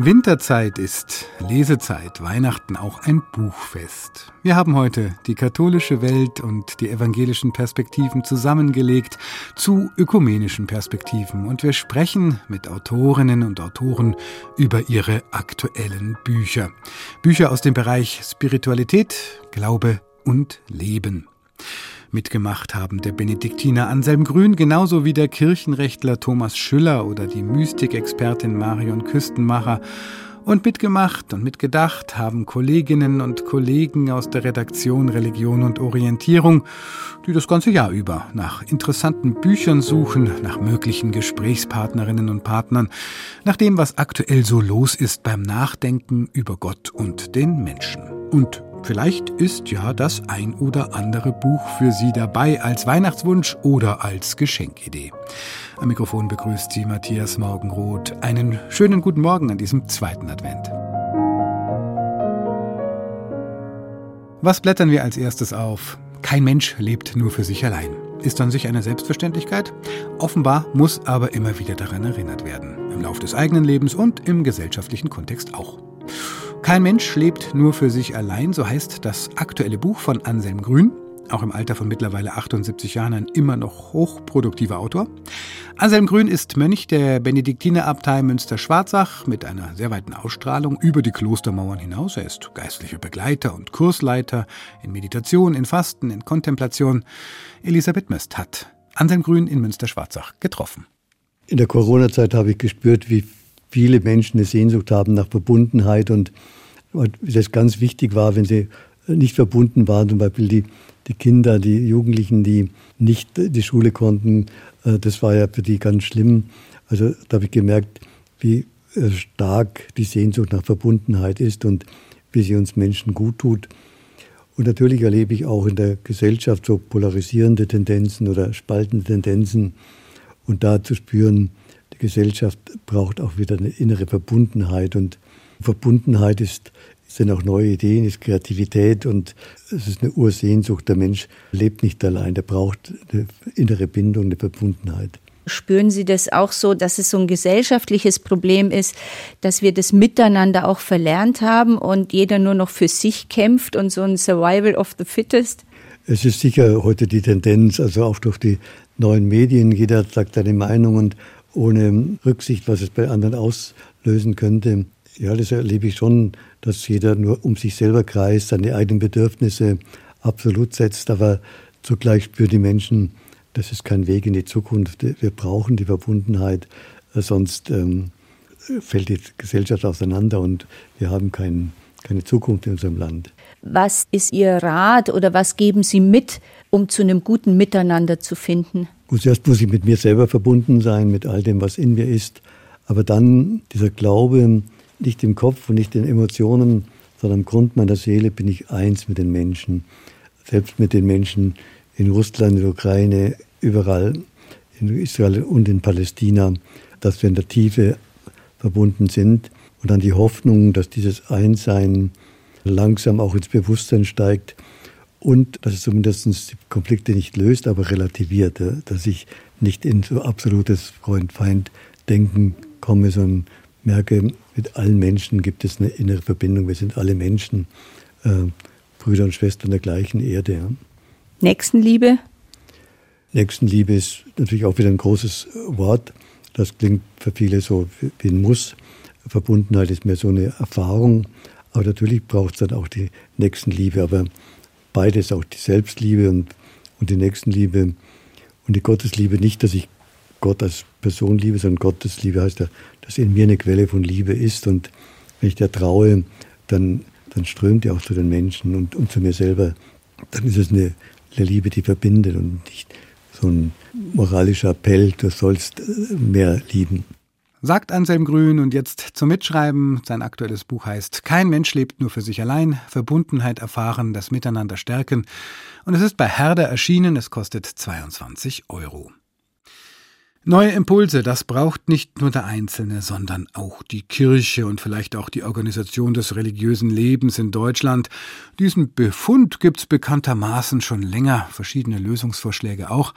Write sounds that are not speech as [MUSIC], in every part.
Winterzeit ist Lesezeit, Weihnachten auch ein Buchfest. Wir haben heute die katholische Welt und die evangelischen Perspektiven zusammengelegt zu ökumenischen Perspektiven und wir sprechen mit Autorinnen und Autoren über ihre aktuellen Bücher. Bücher aus dem Bereich Spiritualität, Glaube und Leben. Mitgemacht haben der Benediktiner Anselm Grün genauso wie der Kirchenrechtler Thomas Schüller oder die Mystikexpertin Marion Küstenmacher. Und mitgemacht und mitgedacht haben Kolleginnen und Kollegen aus der Redaktion Religion und Orientierung, die das ganze Jahr über nach interessanten Büchern suchen, nach möglichen Gesprächspartnerinnen und Partnern, nach dem, was aktuell so los ist beim Nachdenken über Gott und den Menschen. Und Vielleicht ist ja das ein oder andere Buch für Sie dabei als Weihnachtswunsch oder als Geschenkidee. Am Mikrofon begrüßt Sie Matthias Morgenroth. Einen schönen guten Morgen an diesem zweiten Advent. Was blättern wir als erstes auf? Kein Mensch lebt nur für sich allein. Ist an sich eine Selbstverständlichkeit? Offenbar muss aber immer wieder daran erinnert werden. Im Lauf des eigenen Lebens und im gesellschaftlichen Kontext auch. Kein Mensch lebt nur für sich allein, so heißt das aktuelle Buch von Anselm Grün, auch im Alter von mittlerweile 78 Jahren ein immer noch hochproduktiver Autor. Anselm Grün ist Mönch der Benediktinerabtei Münster-Schwarzach mit einer sehr weiten Ausstrahlung über die Klostermauern hinaus. Er ist geistlicher Begleiter und Kursleiter in Meditation, in Fasten, in Kontemplation. Elisabeth Möst hat Anselm Grün in Münster-Schwarzach getroffen. In der Corona-Zeit habe ich gespürt, wie viele Menschen eine Sehnsucht haben nach Verbundenheit und das ganz wichtig war, wenn sie nicht verbunden waren, zum Beispiel die, die Kinder, die Jugendlichen, die nicht die Schule konnten, äh, das war ja für die ganz schlimm. Also da habe ich gemerkt, wie äh, stark die Sehnsucht nach Verbundenheit ist und wie sie uns Menschen gut tut. Und natürlich erlebe ich auch in der Gesellschaft so polarisierende Tendenzen oder spaltende Tendenzen und da zu spüren, Gesellschaft braucht auch wieder eine innere Verbundenheit und Verbundenheit ist, sind auch neue Ideen, ist Kreativität und es ist eine Ursehnsucht. Der Mensch lebt nicht allein, der braucht eine innere Bindung, eine Verbundenheit. Spüren Sie das auch so, dass es so ein gesellschaftliches Problem ist, dass wir das Miteinander auch verlernt haben und jeder nur noch für sich kämpft und so ein Survival of the Fittest? Es ist sicher heute die Tendenz, also auch durch die neuen Medien, jeder sagt seine Meinung und ohne Rücksicht, was es bei anderen auslösen könnte. Ja, das erlebe ich schon, dass jeder nur um sich selber kreist, seine eigenen Bedürfnisse absolut setzt, aber zugleich spüren die Menschen, das ist kein Weg in die Zukunft. Wir brauchen die Verbundenheit, sonst ähm, fällt die Gesellschaft auseinander und wir haben kein, keine Zukunft in unserem Land. Was ist Ihr Rat oder was geben Sie mit, um zu einem guten Miteinander zu finden? Gut, zuerst muss ich mit mir selber verbunden sein, mit all dem, was in mir ist. Aber dann dieser Glaube, nicht im Kopf und nicht in Emotionen, sondern im Grund meiner Seele bin ich eins mit den Menschen. Selbst mit den Menschen in Russland, in der Ukraine, überall, in Israel und in Palästina, dass wir in der Tiefe verbunden sind. Und dann die Hoffnung, dass dieses Einssein langsam auch ins Bewusstsein steigt und dass es zumindest die Konflikte nicht löst, aber relativiert, dass ich nicht in so absolutes Freund-Feind-Denken komme, sondern merke, mit allen Menschen gibt es eine innere Verbindung. Wir sind alle Menschen, äh, Brüder und Schwestern der gleichen Erde. Ja. Nächstenliebe? Nächstenliebe ist natürlich auch wieder ein großes Wort. Das klingt für viele so wie ein Muss. Verbundenheit ist mehr so eine Erfahrung. Aber natürlich braucht es dann auch die Nächstenliebe. Aber beides, auch die Selbstliebe und, und die Nächstenliebe und die Gottesliebe. Nicht, dass ich Gott als Person liebe, sondern Gottesliebe heißt ja, dass in mir eine Quelle von Liebe ist. Und wenn ich der traue, dann, dann strömt die auch zu den Menschen und, und zu mir selber. Dann ist es eine, eine Liebe, die verbindet und nicht so ein moralischer Appell, du sollst mehr lieben. Sagt Anselm Grün und jetzt zum Mitschreiben. Sein aktuelles Buch heißt Kein Mensch lebt nur für sich allein, Verbundenheit erfahren, das Miteinander stärken. Und es ist bei Herder erschienen, es kostet 22 Euro. Neue Impulse, das braucht nicht nur der Einzelne, sondern auch die Kirche und vielleicht auch die Organisation des religiösen Lebens in Deutschland. Diesen Befund gibt's bekanntermaßen schon länger, verschiedene Lösungsvorschläge auch.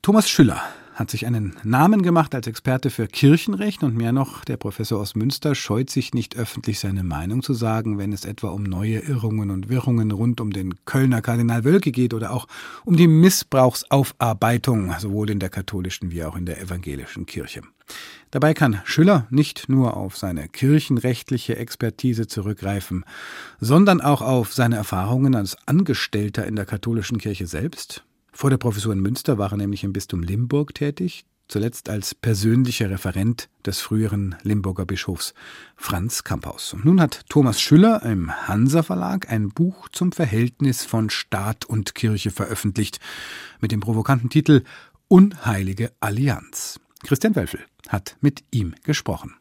Thomas Schüller hat sich einen Namen gemacht als Experte für Kirchenrecht und mehr noch, der Professor aus Münster scheut sich nicht öffentlich seine Meinung zu sagen, wenn es etwa um neue Irrungen und Wirrungen rund um den Kölner Kardinal Wölke geht oder auch um die Missbrauchsaufarbeitung, sowohl in der katholischen wie auch in der evangelischen Kirche. Dabei kann Schüller nicht nur auf seine kirchenrechtliche Expertise zurückgreifen, sondern auch auf seine Erfahrungen als Angestellter in der katholischen Kirche selbst, vor der Professur in Münster war er nämlich im Bistum Limburg tätig, zuletzt als persönlicher Referent des früheren Limburger Bischofs Franz Kamphaus. Und nun hat Thomas Schüller im Hansa Verlag ein Buch zum Verhältnis von Staat und Kirche veröffentlicht, mit dem provokanten Titel Unheilige Allianz. Christian Wölfel hat mit ihm gesprochen.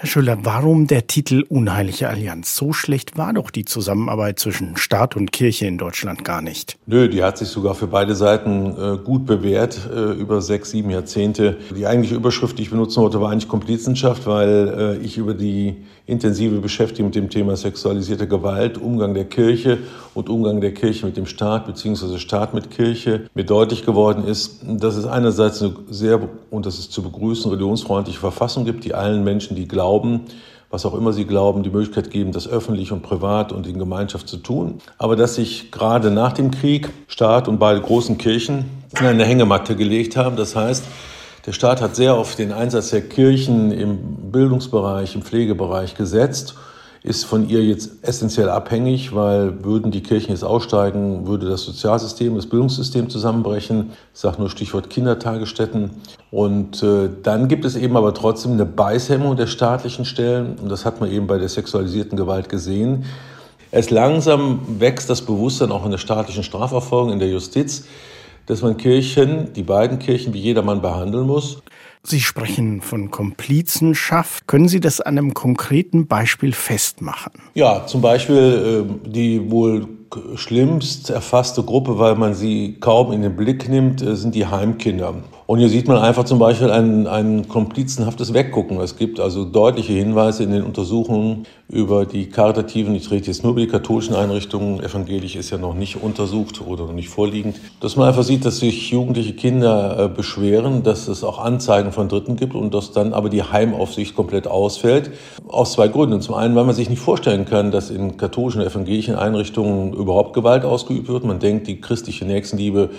Herr Schüller, warum der Titel Unheilige Allianz? So schlecht war doch die Zusammenarbeit zwischen Staat und Kirche in Deutschland gar nicht. Nö, die hat sich sogar für beide Seiten äh, gut bewährt, äh, über sechs, sieben Jahrzehnte. Die eigentliche Überschrift, die ich benutzen wollte, war eigentlich Komplizenschaft, weil äh, ich über die intensive Beschäftigung mit dem Thema sexualisierte Gewalt, Umgang der Kirche und Umgang der Kirche mit dem Staat beziehungsweise Staat mit Kirche mir deutlich geworden ist, dass es einerseits eine sehr, und das ist zu begrüßen, religionsfreundliche Verfassung gibt, die allen Menschen, die glauben, was auch immer sie glauben, die Möglichkeit geben, das öffentlich und privat und in Gemeinschaft zu tun. Aber dass sich gerade nach dem Krieg Staat und beide großen Kirchen in eine Hängematte gelegt haben, das heißt, der Staat hat sehr auf den Einsatz der Kirchen im Bildungsbereich, im Pflegebereich gesetzt ist von ihr jetzt essentiell abhängig, weil würden die Kirchen jetzt aussteigen, würde das Sozialsystem, das Bildungssystem zusammenbrechen. Ich sage nur Stichwort Kindertagesstätten. Und äh, dann gibt es eben aber trotzdem eine Beißhemmung der staatlichen Stellen. Und das hat man eben bei der sexualisierten Gewalt gesehen. Erst langsam wächst das Bewusstsein auch in der staatlichen Strafverfolgung, in der Justiz, dass man Kirchen, die beiden Kirchen, wie jedermann behandeln muss. Sie sprechen von Komplizenschaft. Können Sie das an einem konkreten Beispiel festmachen? Ja, zum Beispiel äh, die wohl schlimmst erfasste Gruppe, weil man sie kaum in den Blick nimmt, äh, sind die Heimkinder. Und hier sieht man einfach zum Beispiel ein, ein komplizenhaftes Weggucken. Es gibt also deutliche Hinweise in den Untersuchungen über die karitativen, ich rede jetzt nur über die katholischen Einrichtungen, evangelisch ist ja noch nicht untersucht oder noch nicht vorliegend, dass man einfach sieht, dass sich jugendliche Kinder äh, beschweren, dass es auch Anzeigen von Dritten gibt und dass dann aber die Heimaufsicht komplett ausfällt. Aus zwei Gründen. Zum einen, weil man sich nicht vorstellen kann, dass in katholischen, evangelischen Einrichtungen überhaupt Gewalt ausgeübt wird. Man denkt, die christliche Nächstenliebe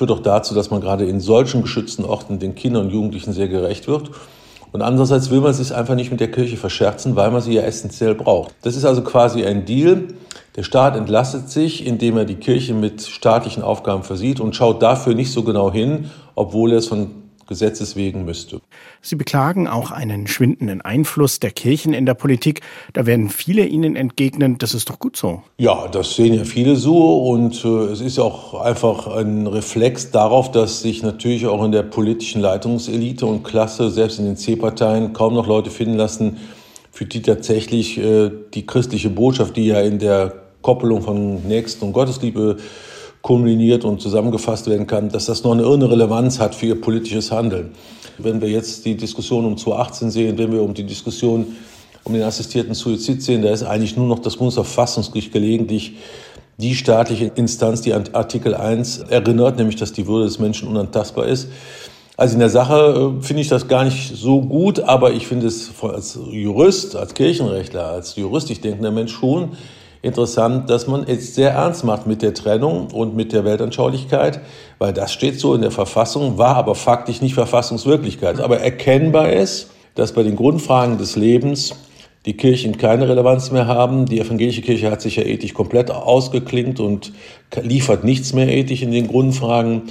führt auch dazu, dass man gerade in solchen geschützten Orten den Kindern und Jugendlichen sehr gerecht wird. Und andererseits will man sich einfach nicht mit der Kirche verscherzen, weil man sie ja essentiell braucht. Das ist also quasi ein Deal. Der Staat entlastet sich, indem er die Kirche mit staatlichen Aufgaben versieht und schaut dafür nicht so genau hin, obwohl er es von Gesetzes wegen müsste. Sie beklagen auch einen schwindenden Einfluss der Kirchen in der Politik. Da werden viele Ihnen entgegnen, das ist doch gut so. Ja, das sehen ja viele so und äh, es ist auch einfach ein Reflex darauf, dass sich natürlich auch in der politischen Leitungselite und Klasse, selbst in den C-Parteien, kaum noch Leute finden lassen, für die tatsächlich äh, die christliche Botschaft, die ja in der Koppelung von Nächsten und Gottesliebe kulminiert und zusammengefasst werden kann, dass das noch eine irre Relevanz hat für ihr politisches Handeln. Wenn wir jetzt die Diskussion um 2018 sehen, wenn wir um die Diskussion um den assistierten Suizid sehen, da ist eigentlich nur noch das Bundesverfassungsgericht gelegentlich die staatliche Instanz, die an Artikel 1 erinnert, nämlich dass die Würde des Menschen unantastbar ist. Also in der Sache äh, finde ich das gar nicht so gut, aber ich finde es als Jurist, als Kirchenrechtler, als juristisch denkender Mensch schon interessant, dass man es sehr ernst macht mit der Trennung und mit der Weltanschaulichkeit, weil das steht so in der Verfassung, war aber faktisch nicht Verfassungswirklichkeit. Aber erkennbar ist, dass bei den Grundfragen des Lebens die Kirchen keine Relevanz mehr haben. Die evangelische Kirche hat sich ja ethisch komplett ausgeklingt und liefert nichts mehr ethisch in den Grundfragen.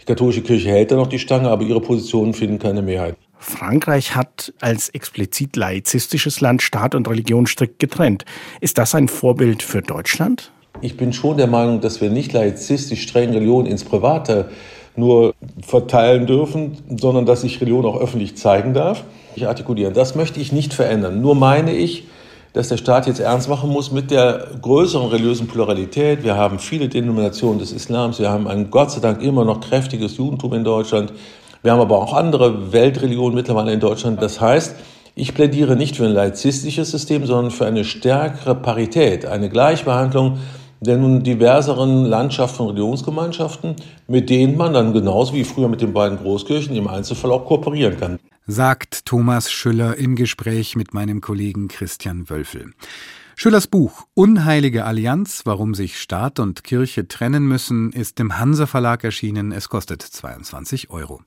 Die katholische Kirche hält da noch die Stange, aber ihre Positionen finden keine Mehrheit. Frankreich hat als explizit laizistisches Land Staat und Religion strikt getrennt. Ist das ein Vorbild für Deutschland? Ich bin schon der Meinung, dass wir nicht laizistisch streng Religion ins Private nur verteilen dürfen, sondern dass sich Religion auch öffentlich zeigen darf. Ich artikulieren. Das möchte ich nicht verändern. Nur meine ich, dass der Staat jetzt ernst machen muss mit der größeren religiösen Pluralität. Wir haben viele Denominationen des Islams. Wir haben ein Gott sei Dank immer noch kräftiges Judentum in Deutschland. Wir haben aber auch andere Weltreligionen mittlerweile in Deutschland. Das heißt, ich plädiere nicht für ein laizistisches System, sondern für eine stärkere Parität, eine Gleichbehandlung der nun diverseren Landschaft von Religionsgemeinschaften, mit denen man dann genauso wie früher mit den beiden Großkirchen im Einzelfall auch kooperieren kann. Sagt Thomas Schüller im Gespräch mit meinem Kollegen Christian Wölfel. Schüllers Buch Unheilige Allianz, warum sich Staat und Kirche trennen müssen, ist im Hansa Verlag erschienen. Es kostet 22 Euro.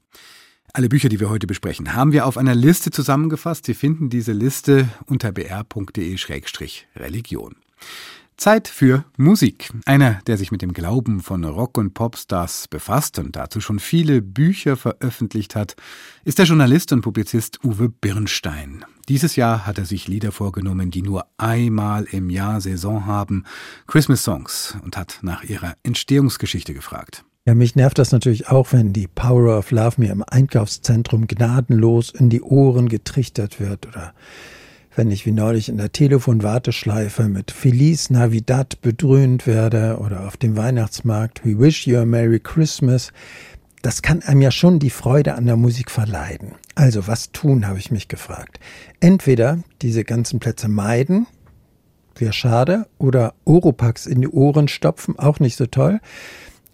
Alle Bücher, die wir heute besprechen, haben wir auf einer Liste zusammengefasst. Sie finden diese Liste unter br.de-religion. Zeit für Musik. Einer, der sich mit dem Glauben von Rock- und Popstars befasst und dazu schon viele Bücher veröffentlicht hat, ist der Journalist und Publizist Uwe Birnstein. Dieses Jahr hat er sich Lieder vorgenommen, die nur einmal im Jahr Saison haben, Christmas Songs, und hat nach ihrer Entstehungsgeschichte gefragt. Ja, mich nervt das natürlich auch, wenn die Power of Love mir im Einkaufszentrum gnadenlos in die Ohren getrichtert wird oder wenn ich wie neulich in der Telefonwarteschleife mit Feliz Navidad bedröhnt werde oder auf dem Weihnachtsmarkt We Wish You a Merry Christmas. Das kann einem ja schon die Freude an der Musik verleiden. Also was tun, habe ich mich gefragt. Entweder diese ganzen Plätze meiden, wäre schade, oder Oropax in die Ohren stopfen, auch nicht so toll.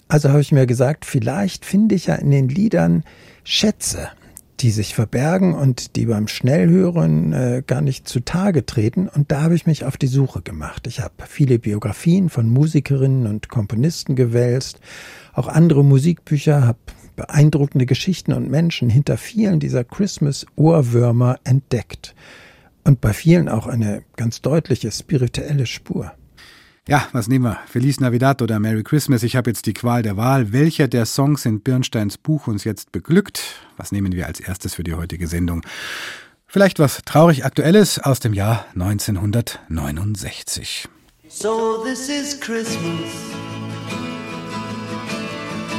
Also habe ich mir gesagt, vielleicht finde ich ja in den Liedern Schätze, die sich verbergen und die beim Schnellhören äh, gar nicht zutage treten. Und da habe ich mich auf die Suche gemacht. Ich habe viele Biografien von Musikerinnen und Komponisten gewälzt, auch andere Musikbücher, habe beeindruckende Geschichten und Menschen hinter vielen dieser Christmas-Ohrwürmer entdeckt. Und bei vielen auch eine ganz deutliche spirituelle Spur. Ja, was nehmen wir? Feliz Navidad oder Merry Christmas? Ich habe jetzt die Qual der Wahl. Welcher der Songs in Birnsteins Buch uns jetzt beglückt? Was nehmen wir als erstes für die heutige Sendung? Vielleicht was traurig Aktuelles aus dem Jahr 1969. So this is Christmas.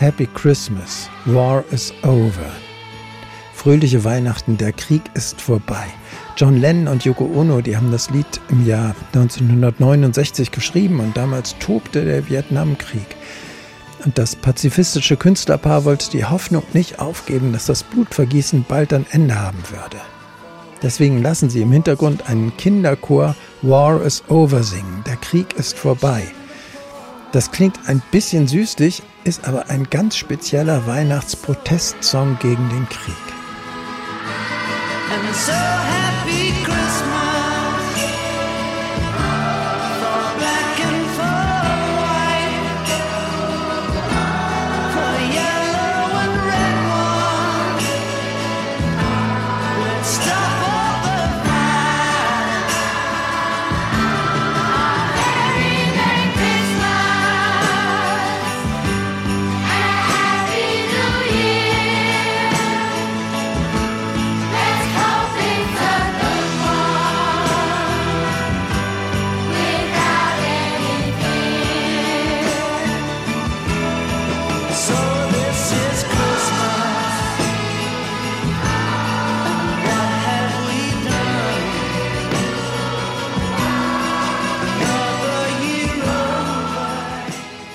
Happy Christmas. War is over. Fröhliche Weihnachten, der Krieg ist vorbei. John Lennon und Yoko Ono, die haben das Lied im Jahr 1969 geschrieben und damals tobte der Vietnamkrieg. Und das pazifistische Künstlerpaar wollte die Hoffnung nicht aufgeben, dass das Blutvergießen bald ein Ende haben würde. Deswegen lassen sie im Hintergrund einen Kinderchor War is over singen. Der Krieg ist vorbei. Das klingt ein bisschen süßlich, ist aber ein ganz spezieller Weihnachtsprotestsong gegen den Krieg.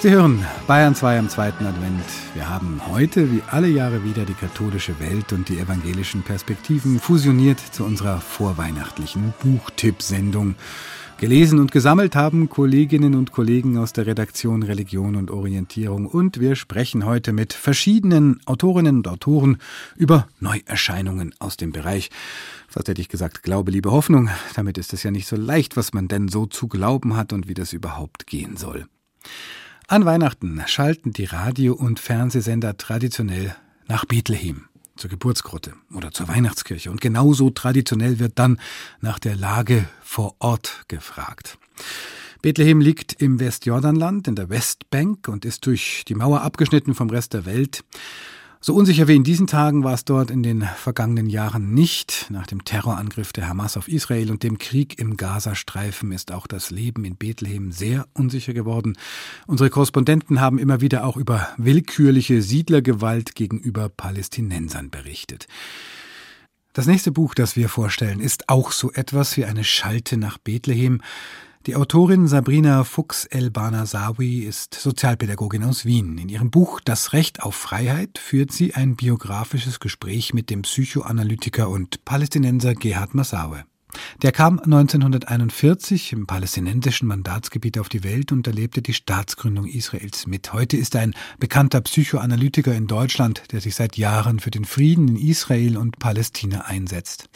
Sie hören Bayern 2 am zweiten Advent. Wir haben heute, wie alle Jahre wieder, die katholische Welt und die evangelischen Perspektiven fusioniert zu unserer vorweihnachtlichen Buchtipp-Sendung. Gelesen und gesammelt haben Kolleginnen und Kollegen aus der Redaktion Religion und Orientierung und wir sprechen heute mit verschiedenen Autorinnen und Autoren über Neuerscheinungen aus dem Bereich. Fast hätte ich gesagt, Glaube, Liebe, Hoffnung. Damit ist es ja nicht so leicht, was man denn so zu glauben hat und wie das überhaupt gehen soll. An Weihnachten schalten die Radio- und Fernsehsender traditionell nach Bethlehem, zur Geburtsgrotte oder zur Weihnachtskirche. Und genauso traditionell wird dann nach der Lage vor Ort gefragt. Bethlehem liegt im Westjordanland in der Westbank und ist durch die Mauer abgeschnitten vom Rest der Welt. So unsicher wie in diesen Tagen war es dort in den vergangenen Jahren nicht. Nach dem Terrorangriff der Hamas auf Israel und dem Krieg im Gazastreifen ist auch das Leben in Bethlehem sehr unsicher geworden. Unsere Korrespondenten haben immer wieder auch über willkürliche Siedlergewalt gegenüber Palästinensern berichtet. Das nächste Buch, das wir vorstellen, ist auch so etwas wie eine Schalte nach Bethlehem. Die Autorin Sabrina Fuchs-El-Banasawi ist Sozialpädagogin aus Wien. In ihrem Buch Das Recht auf Freiheit führt sie ein biografisches Gespräch mit dem Psychoanalytiker und Palästinenser Gerhard Massawe. Der kam 1941 im palästinensischen Mandatsgebiet auf die Welt und erlebte die Staatsgründung Israels mit. Heute ist er ein bekannter Psychoanalytiker in Deutschland, der sich seit Jahren für den Frieden in Israel und Palästina einsetzt.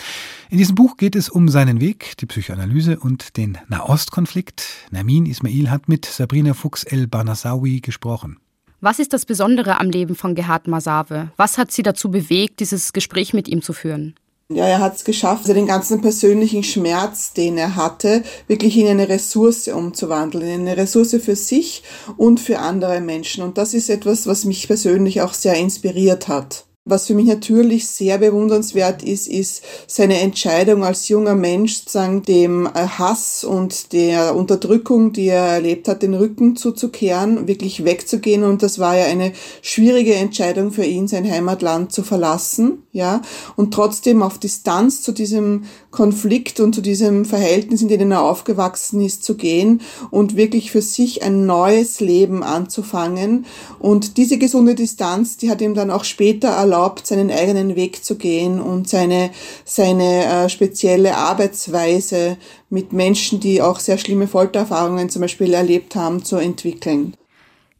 In diesem Buch geht es um seinen Weg, die Psychoanalyse und den Nahostkonflikt. Namin Ismail hat mit Sabrina Fuchs-El-Banasawi gesprochen. Was ist das Besondere am Leben von Gerhard Masawe? Was hat Sie dazu bewegt, dieses Gespräch mit ihm zu führen? Ja, er hat es geschafft, den ganzen persönlichen Schmerz, den er hatte, wirklich in eine Ressource umzuwandeln, in eine Ressource für sich und für andere Menschen. Und das ist etwas, was mich persönlich auch sehr inspiriert hat. Was für mich natürlich sehr bewundernswert ist, ist seine Entscheidung als junger Mensch, sozusagen dem äh, Hass und der Unterdrückung, die er erlebt hat, den Rücken zuzukehren, wirklich wegzugehen. Und das war ja eine schwierige Entscheidung für ihn, sein Heimatland zu verlassen, ja, und trotzdem auf Distanz zu diesem Konflikt und zu diesem Verhältnis, in dem er aufgewachsen ist, zu gehen und wirklich für sich ein neues Leben anzufangen. Und diese gesunde Distanz, die hat ihm dann auch später erlaubt, seinen eigenen Weg zu gehen und seine, seine äh, spezielle Arbeitsweise mit Menschen, die auch sehr schlimme Foltererfahrungen zum Beispiel erlebt haben, zu entwickeln.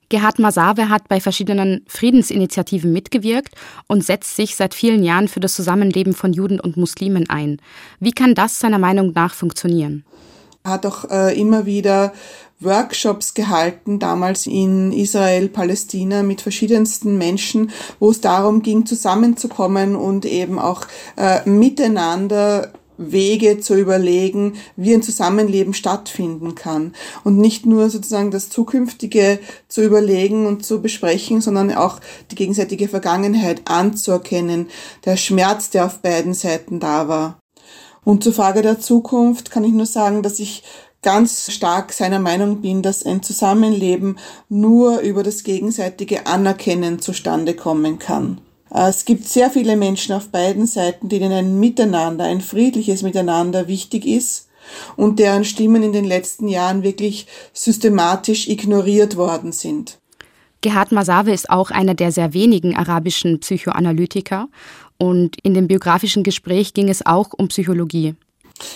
Gerhard Masawe hat bei verschiedenen Friedensinitiativen mitgewirkt und setzt sich seit vielen Jahren für das Zusammenleben von Juden und Muslimen ein. Wie kann das seiner Meinung nach funktionieren? Er hat auch äh, immer wieder Workshops gehalten, damals in Israel, Palästina, mit verschiedensten Menschen, wo es darum ging, zusammenzukommen und eben auch äh, miteinander Wege zu überlegen, wie ein Zusammenleben stattfinden kann. Und nicht nur sozusagen das Zukünftige zu überlegen und zu besprechen, sondern auch die gegenseitige Vergangenheit anzuerkennen, der Schmerz, der auf beiden Seiten da war. Und zur Frage der Zukunft kann ich nur sagen, dass ich ganz stark seiner Meinung bin, dass ein Zusammenleben nur über das gegenseitige Anerkennen zustande kommen kann. Äh, es gibt sehr viele Menschen auf beiden Seiten, denen ein Miteinander, ein friedliches Miteinander wichtig ist und deren Stimmen in den letzten Jahren wirklich systematisch ignoriert worden sind. Gerhard Masawe ist auch einer der sehr wenigen arabischen Psychoanalytiker und in dem biografischen Gespräch ging es auch um Psychologie.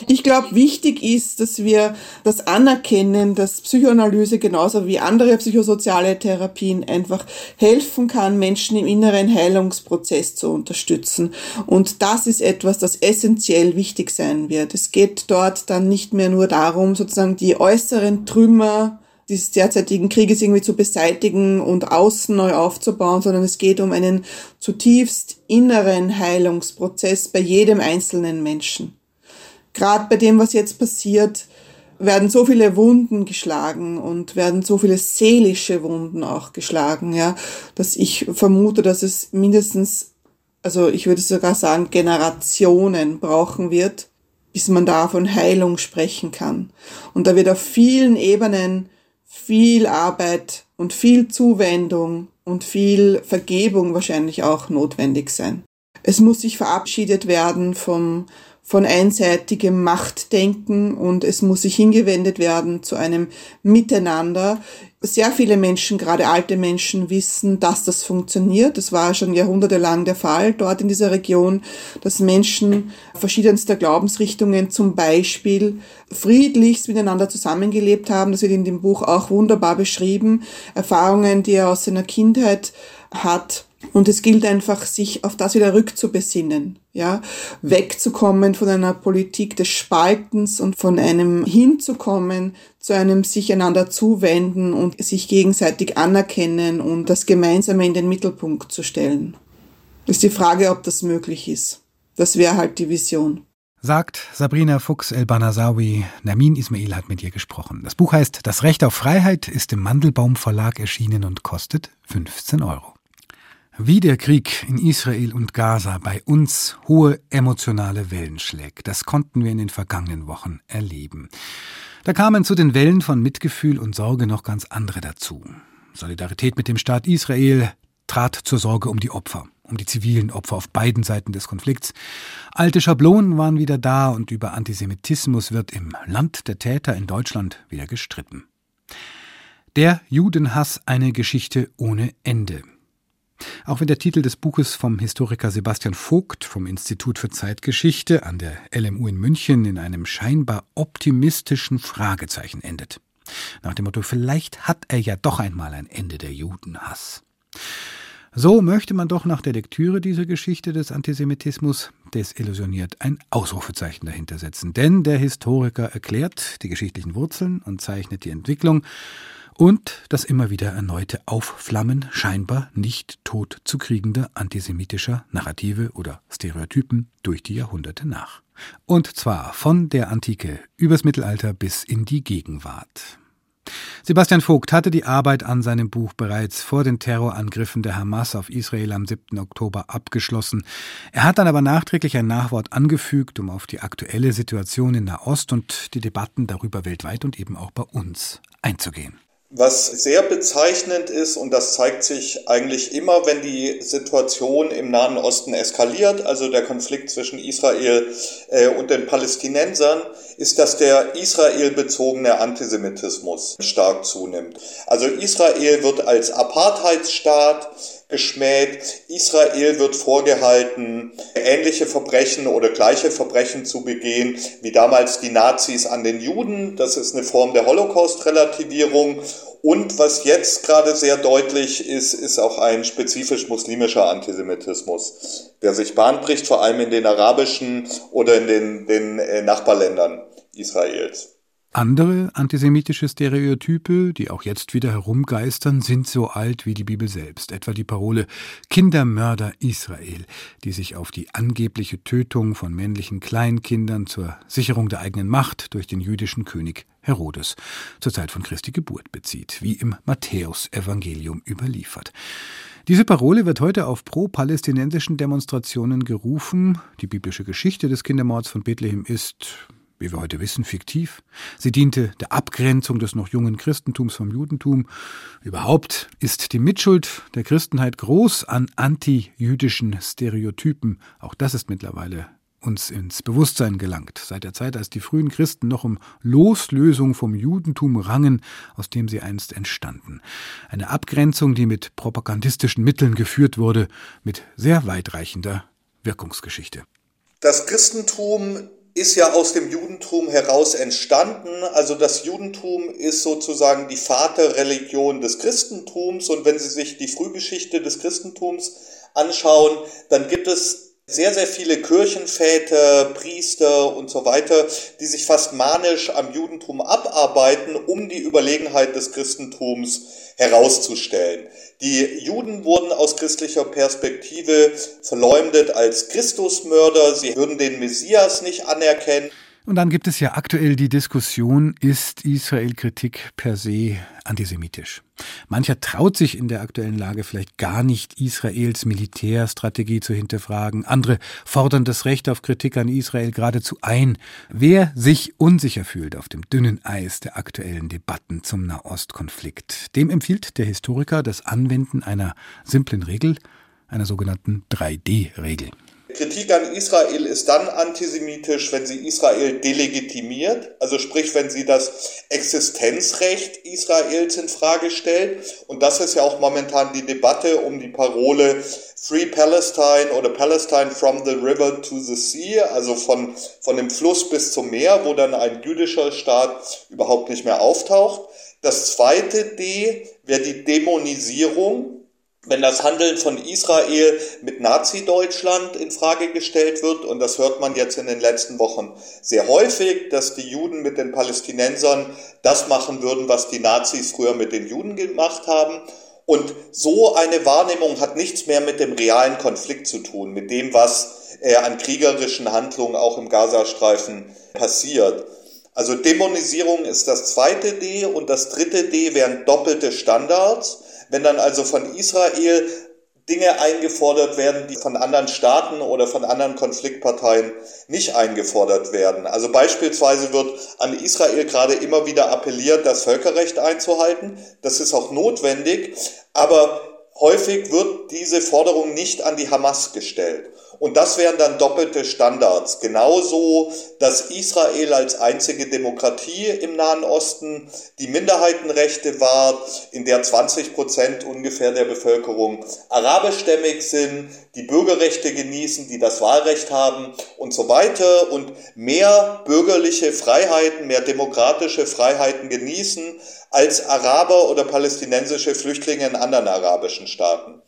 Ich glaube, wichtig ist, dass wir das anerkennen, dass Psychoanalyse genauso wie andere psychosoziale Therapien einfach helfen kann, Menschen im inneren Heilungsprozess zu unterstützen. Und das ist etwas, das essentiell wichtig sein wird. Es geht dort dann nicht mehr nur darum, sozusagen die äußeren Trümmer dieses derzeitigen Krieges irgendwie zu beseitigen und außen neu aufzubauen, sondern es geht um einen zutiefst inneren Heilungsprozess bei jedem einzelnen Menschen gerade bei dem, was jetzt passiert, werden so viele Wunden geschlagen und werden so viele seelische Wunden auch geschlagen, ja, dass ich vermute, dass es mindestens, also ich würde sogar sagen, Generationen brauchen wird, bis man da von Heilung sprechen kann. Und da wird auf vielen Ebenen viel Arbeit und viel Zuwendung und viel Vergebung wahrscheinlich auch notwendig sein. Es muss sich verabschiedet werden vom von einseitigem Machtdenken und es muss sich hingewendet werden zu einem Miteinander. Sehr viele Menschen, gerade alte Menschen, wissen, dass das funktioniert. Das war schon jahrhundertelang der Fall dort in dieser Region, dass Menschen verschiedenster Glaubensrichtungen zum Beispiel friedlichst miteinander zusammengelebt haben. Das wird in dem Buch auch wunderbar beschrieben. Erfahrungen, die er aus seiner Kindheit hat und es gilt einfach, sich auf das wieder rückzubesinnen, ja, wegzukommen von einer Politik des Spaltens und von einem hinzukommen zu einem sich einander zuwenden und sich gegenseitig anerkennen und das Gemeinsame in den Mittelpunkt zu stellen. Ist die Frage, ob das möglich ist. Das wäre halt die Vision. sagt Sabrina Fuchs-El-Banasawi. Namin Ismail hat mit ihr gesprochen. Das Buch heißt Das Recht auf Freiheit, ist im Mandelbaum Verlag erschienen und kostet 15 Euro. Wie der Krieg in Israel und Gaza bei uns hohe emotionale Wellen schlägt, das konnten wir in den vergangenen Wochen erleben. Da kamen zu den Wellen von Mitgefühl und Sorge noch ganz andere dazu. Solidarität mit dem Staat Israel trat zur Sorge um die Opfer um die zivilen Opfer auf beiden Seiten des Konflikts. Alte Schablonen waren wieder da und über Antisemitismus wird im Land der Täter in Deutschland wieder gestritten. Der Judenhass eine Geschichte ohne Ende. Auch wenn der Titel des Buches vom Historiker Sebastian Vogt vom Institut für Zeitgeschichte an der LMU in München in einem scheinbar optimistischen Fragezeichen endet. Nach dem Motto, vielleicht hat er ja doch einmal ein Ende der Judenhass. So möchte man doch nach der Lektüre dieser Geschichte des Antisemitismus desillusioniert ein Ausrufezeichen dahinter setzen. Denn der Historiker erklärt die geschichtlichen Wurzeln und zeichnet die Entwicklung und das immer wieder erneute Aufflammen scheinbar nicht tot zu kriegender antisemitischer Narrative oder Stereotypen durch die Jahrhunderte nach. Und zwar von der Antike übers Mittelalter bis in die Gegenwart. Sebastian Vogt hatte die Arbeit an seinem Buch bereits vor den Terrorangriffen der Hamas auf Israel am 7. Oktober abgeschlossen. Er hat dann aber nachträglich ein Nachwort angefügt, um auf die aktuelle Situation in Nahost und die Debatten darüber weltweit und eben auch bei uns einzugehen. Was sehr bezeichnend ist, und das zeigt sich eigentlich immer, wenn die Situation im Nahen Osten eskaliert, also der Konflikt zwischen Israel äh, und den Palästinensern, ist, dass der israelbezogene Antisemitismus stark zunimmt. Also Israel wird als Apartheidsstaat geschmäht. Israel wird vorgehalten, ähnliche Verbrechen oder gleiche Verbrechen zu begehen wie damals die Nazis an den Juden. Das ist eine Form der Holocaust-Relativierung. Und was jetzt gerade sehr deutlich ist, ist auch ein spezifisch muslimischer Antisemitismus, der sich Bahn bricht, vor allem in den arabischen oder in den, den äh, Nachbarländern Israels. Andere antisemitische Stereotype, die auch jetzt wieder herumgeistern, sind so alt wie die Bibel selbst, etwa die Parole Kindermörder Israel, die sich auf die angebliche Tötung von männlichen Kleinkindern zur Sicherung der eigenen Macht durch den jüdischen König Herodes zur Zeit von Christi Geburt bezieht, wie im Matthäusevangelium überliefert. Diese Parole wird heute auf pro-palästinensischen Demonstrationen gerufen. Die biblische Geschichte des Kindermords von Bethlehem ist wie wir heute wissen, fiktiv. Sie diente der Abgrenzung des noch jungen Christentums vom Judentum. Überhaupt ist die Mitschuld der Christenheit groß an antijüdischen Stereotypen. Auch das ist mittlerweile uns ins Bewusstsein gelangt, seit der Zeit, als die frühen Christen noch um Loslösung vom Judentum rangen, aus dem sie einst entstanden. Eine Abgrenzung, die mit propagandistischen Mitteln geführt wurde, mit sehr weitreichender Wirkungsgeschichte. Das Christentum ist ja aus dem Judentum heraus entstanden. Also das Judentum ist sozusagen die Vaterreligion des Christentums. Und wenn Sie sich die Frühgeschichte des Christentums anschauen, dann gibt es sehr, sehr viele Kirchenväter, Priester und so weiter, die sich fast manisch am Judentum abarbeiten, um die Überlegenheit des Christentums herauszustellen. Die Juden wurden aus christlicher Perspektive verleumdet als Christusmörder, sie würden den Messias nicht anerkennen. Und dann gibt es ja aktuell die Diskussion, ist Israel-Kritik per se antisemitisch? Mancher traut sich in der aktuellen Lage vielleicht gar nicht, Israels Militärstrategie zu hinterfragen. Andere fordern das Recht auf Kritik an Israel geradezu ein. Wer sich unsicher fühlt auf dem dünnen Eis der aktuellen Debatten zum Nahostkonflikt, dem empfiehlt der Historiker das Anwenden einer simplen Regel, einer sogenannten 3D-Regel. Kritik an Israel ist dann antisemitisch, wenn sie Israel delegitimiert, also sprich, wenn sie das Existenzrecht Israels in Frage stellt. Und das ist ja auch momentan die Debatte um die Parole Free Palestine oder Palestine from the river to the sea, also von, von dem Fluss bis zum Meer, wo dann ein jüdischer Staat überhaupt nicht mehr auftaucht. Das zweite D wäre die Dämonisierung wenn das Handeln von Israel mit Nazi-Deutschland in Frage gestellt wird, und das hört man jetzt in den letzten Wochen sehr häufig, dass die Juden mit den Palästinensern das machen würden, was die Nazis früher mit den Juden gemacht haben. Und so eine Wahrnehmung hat nichts mehr mit dem realen Konflikt zu tun, mit dem, was äh, an kriegerischen Handlungen auch im Gazastreifen passiert. Also Dämonisierung ist das zweite D und das dritte D wären doppelte Standards. Wenn dann also von Israel Dinge eingefordert werden, die von anderen Staaten oder von anderen Konfliktparteien nicht eingefordert werden. Also beispielsweise wird an Israel gerade immer wieder appelliert, das Völkerrecht einzuhalten. Das ist auch notwendig, aber häufig wird diese Forderung nicht an die Hamas gestellt. Und das wären dann doppelte Standards. Genauso, dass Israel als einzige Demokratie im Nahen Osten die Minderheitenrechte wahrt, in der 20 Prozent ungefähr der Bevölkerung arabischstämmig sind, die Bürgerrechte genießen, die das Wahlrecht haben und so weiter und mehr bürgerliche Freiheiten, mehr demokratische Freiheiten genießen als Araber oder palästinensische Flüchtlinge in anderen arabischen Staaten.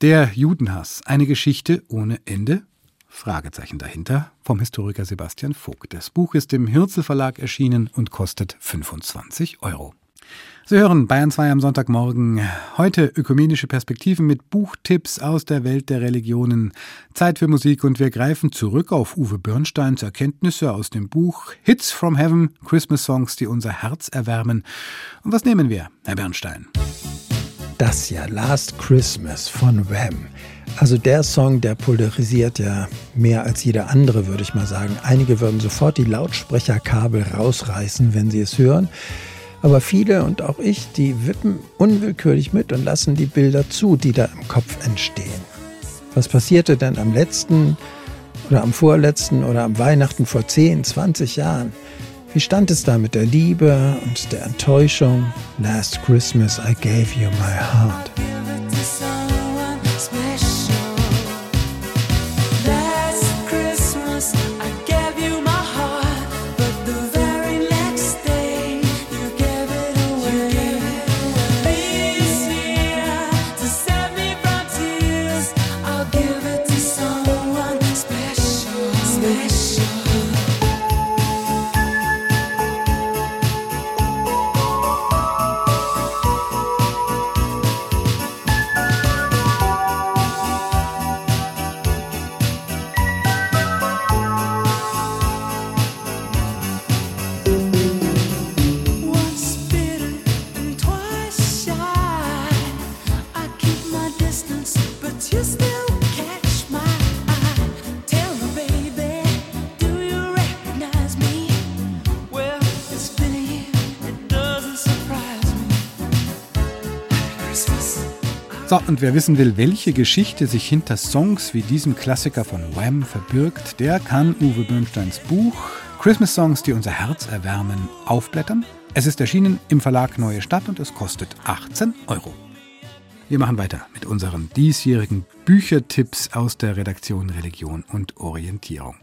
Der Judenhass, eine Geschichte ohne Ende? Fragezeichen dahinter vom Historiker Sebastian Vogt. Das Buch ist im Hirzel Verlag erschienen und kostet 25 Euro. Sie hören Bayern 2 am Sonntagmorgen. Heute ökumenische Perspektiven mit Buchtipps aus der Welt der Religionen. Zeit für Musik und wir greifen zurück auf Uwe Börnsteins Erkenntnisse aus dem Buch Hits from Heaven, Christmas Songs, die unser Herz erwärmen. Und was nehmen wir, Herr Bernstein? Das ja, Last Christmas von Wham. Also der Song, der polarisiert ja mehr als jeder andere, würde ich mal sagen. Einige würden sofort die Lautsprecherkabel rausreißen, wenn sie es hören. Aber viele und auch ich, die wippen unwillkürlich mit und lassen die Bilder zu, die da im Kopf entstehen. Was passierte denn am letzten oder am vorletzten oder am Weihnachten vor 10, 20 Jahren? Wie stand es da mit der Liebe und der Enttäuschung? Last Christmas I gave you my heart. So, und wer wissen will, welche Geschichte sich hinter Songs wie diesem Klassiker von Wham verbirgt, der kann Uwe Böhmsteins Buch Christmas Songs, die unser Herz erwärmen, aufblättern. Es ist erschienen im Verlag Neue Stadt und es kostet 18 Euro. Wir machen weiter mit unseren diesjährigen Büchertipps aus der Redaktion Religion und Orientierung.